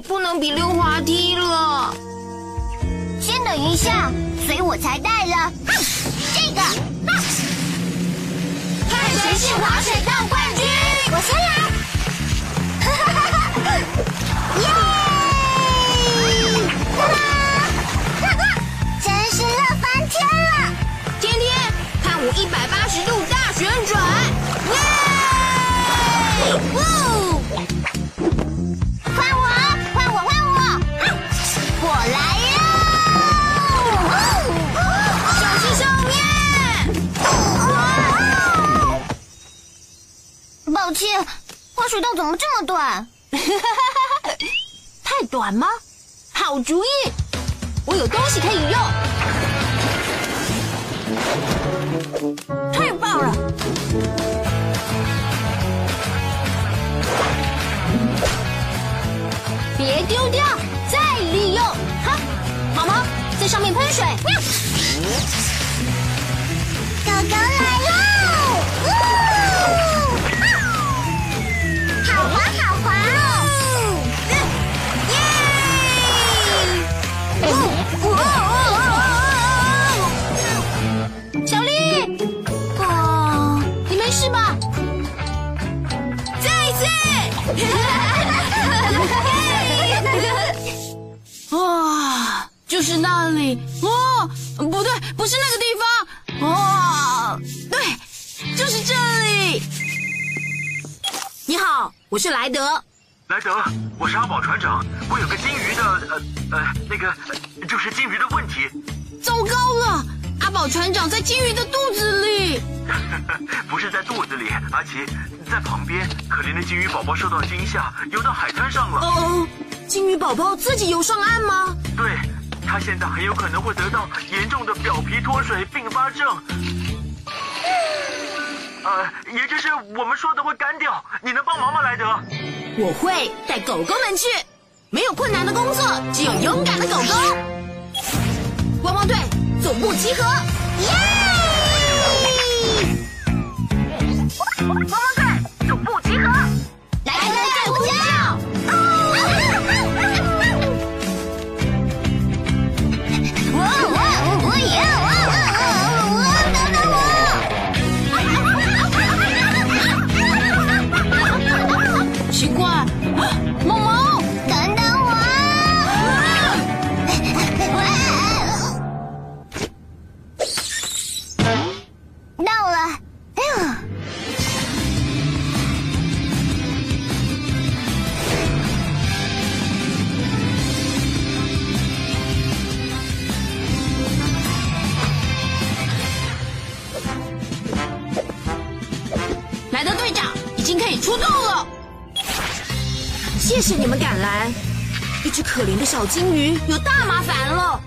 不能比溜滑梯了。先等一下，所以我才带了这个。看谁是滑水道冠军！我先来。耶！哈哈！真是乐翻天了！天天看我一百八十度面！抱歉，滑水道怎么这么短？太短吗？好主意，我有东西可以用。太棒了！别丢掉，再利用。哈，毛毛在上面喷水。喵狗狗你好，我是莱德。莱德，我是阿宝船长，我有个金鱼的呃呃那个呃就是金鱼的问题，糟糕了，阿宝船长在金鱼的肚子里。不是在肚子里，阿奇在旁边。可怜的金鱼宝宝受到惊吓，游到海滩上了。哦，金鱼宝宝自己游上岸吗？对，他现在很有可能会得到严重的表皮脱水并发症。呃，也就是我们说的会干掉，你能帮忙吗，莱德？我会带狗狗们去，没有困难的工作，只有勇敢的狗狗。汪汪队总部集合，耶！汪汪队，谢谢你们赶来，一只可怜的小金鱼有大麻烦了。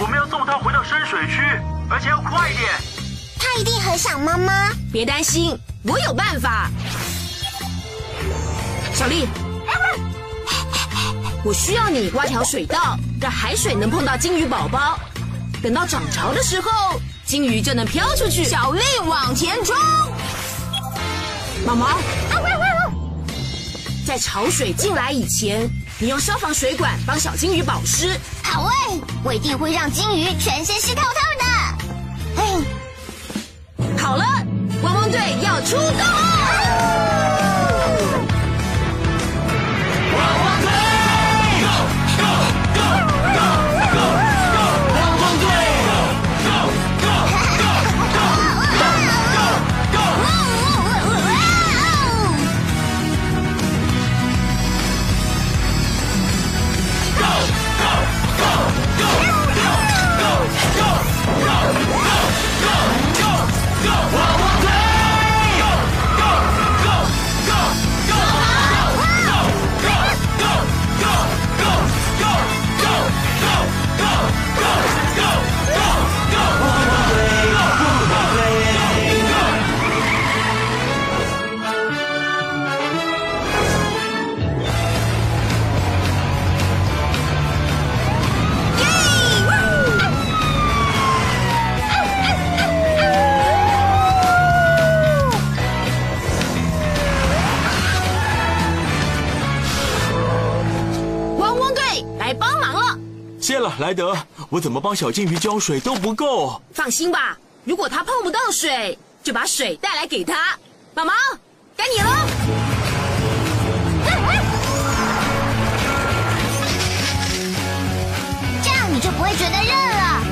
我们要送它回到深水区，而且要快一点。它一定很想妈妈。别担心，我有办法。小丽，我需要你挖条水道，让海水能碰到金鱼宝宝。等到涨潮的时候，金鱼就能飘出去。小丽往前冲，毛毛，在潮水进来以前，你用消防水管帮小金鱼保湿。好喂，我一定会让金鱼全身湿透透的。哎，好了，汪汪队要出动了！莱德，我怎么帮小金鱼浇水都不够。放心吧，如果它碰不到水，就把水带来给它。毛毛，该你了。这样你就不会觉得热了。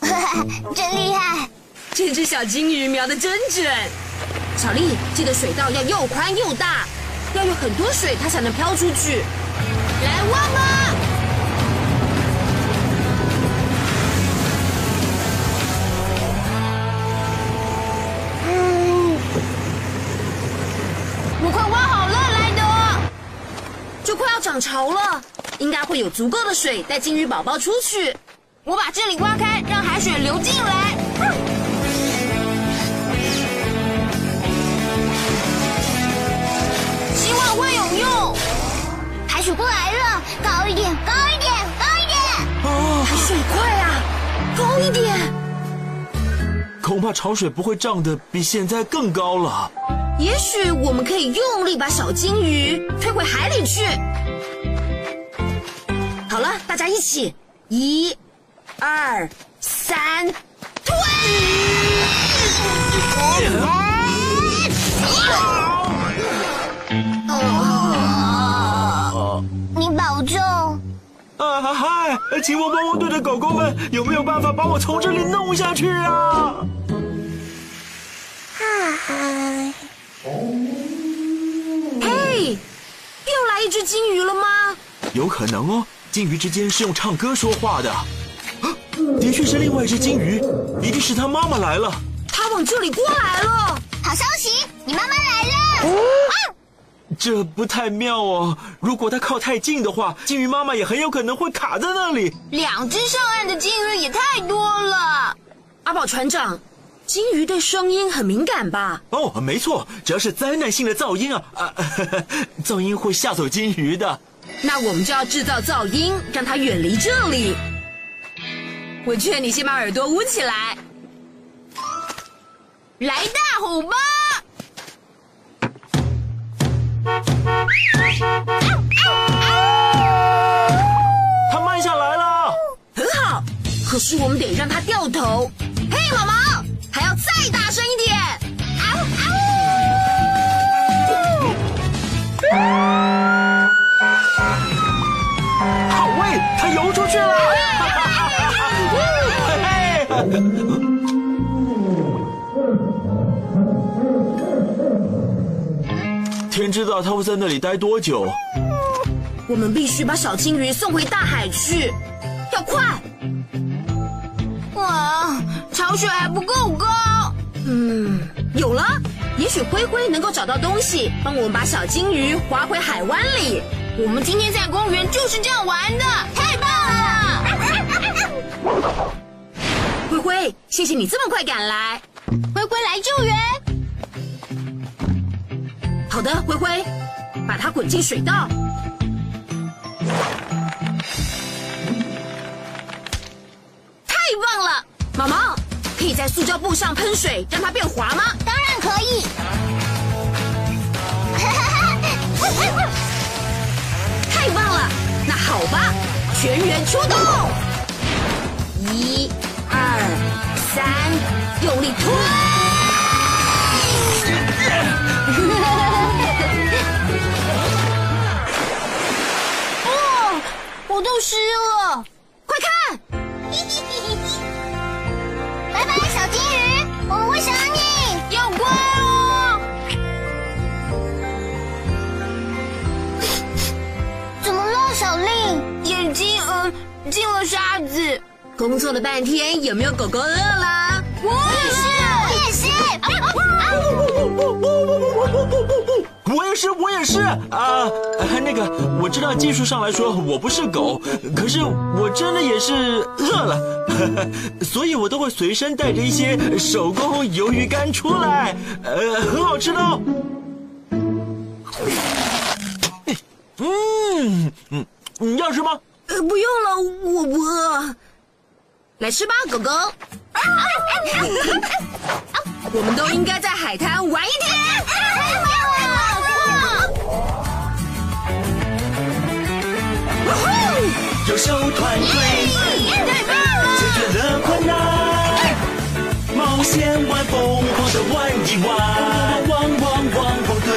啊 真厉害！这只小金鱼瞄的真准。小丽，记得水道要又宽又大，要有很多水它才能飘出去。来望吧！我快挖好了，莱德。就快要涨潮了，应该会有足够的水带金鱼宝宝出去。我把这里挖开，让海水流进来。会有用。海水过来了，高一点，高一点，高一点！哦，海水快啊，高一点。恐怕潮水不会涨得比现在更高了。也许我们可以用力把小金鱼推回海里去。好了，大家一起，一、二、三，推！你啊嗨！请问汪汪队的狗狗们有没有办法把我从这里弄下去啊？嗨嘿，又来一只金鱼了吗？有可能哦，金鱼之间是用唱歌说话的。啊的确是另外一只金鱼，一定是它妈妈来了。它往这里过来了。好消息，你妈妈来了。这不太妙哦！如果它靠太近的话，金鱼妈妈也很有可能会卡在那里。两只上岸的金鱼也太多了。阿宝船长，金鱼对声音很敏感吧？哦，没错，只要是灾难性的噪音啊啊，噪音会吓走金鱼的。那我们就要制造噪音，让它远离这里。我劝你先把耳朵捂起来，来大吼吧！它慢下来了。很好，可是我们得让它掉头。嘿，毛毛，还要再大声一点！嗷好喂，它游出去了。嘿 嘿知道他会在那里待多久。我们必须把小金鱼送回大海去，要快！哇，潮水还不够高。嗯，有了，也许灰灰能够找到东西，帮我们把小金鱼划回海湾里。我们今天在公园就是这样玩的，太棒了！灰灰，谢谢你这么快赶来。灰灰的，灰灰，把它滚进水道。太棒了，毛毛，可以在塑胶布上喷水，让它变滑吗？当然可以。太棒了，那好吧，全员出动！一、二、三，用力推！我都湿了。快看，拜拜，小金鱼，我们会想你。要乖哦！怎么了，小令？眼睛嗯进了沙子。工作了半天，有没有狗狗饿了？我也是，我也是。我也是，我也是啊！那个，我知道技术上来说我不是狗，可是我真的也是饿了，所以我都会随身带着一些手工鱿鱼干出来，呃，很好吃的哦。嗯嗯，你要吃吗？呃，不用了，我不饿。来吃吧，狗狗。我们都应该在海滩玩一天。优秀团队太棒了！解决了困难，冒险玩疯狂的玩一玩，汪汪汪汪队，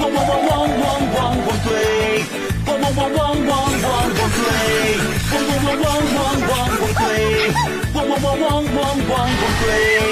汪汪汪汪汪汪汪队，汪汪汪汪汪汪汪队，汪汪汪汪汪汪汪队，汪汪汪汪汪汪汪队。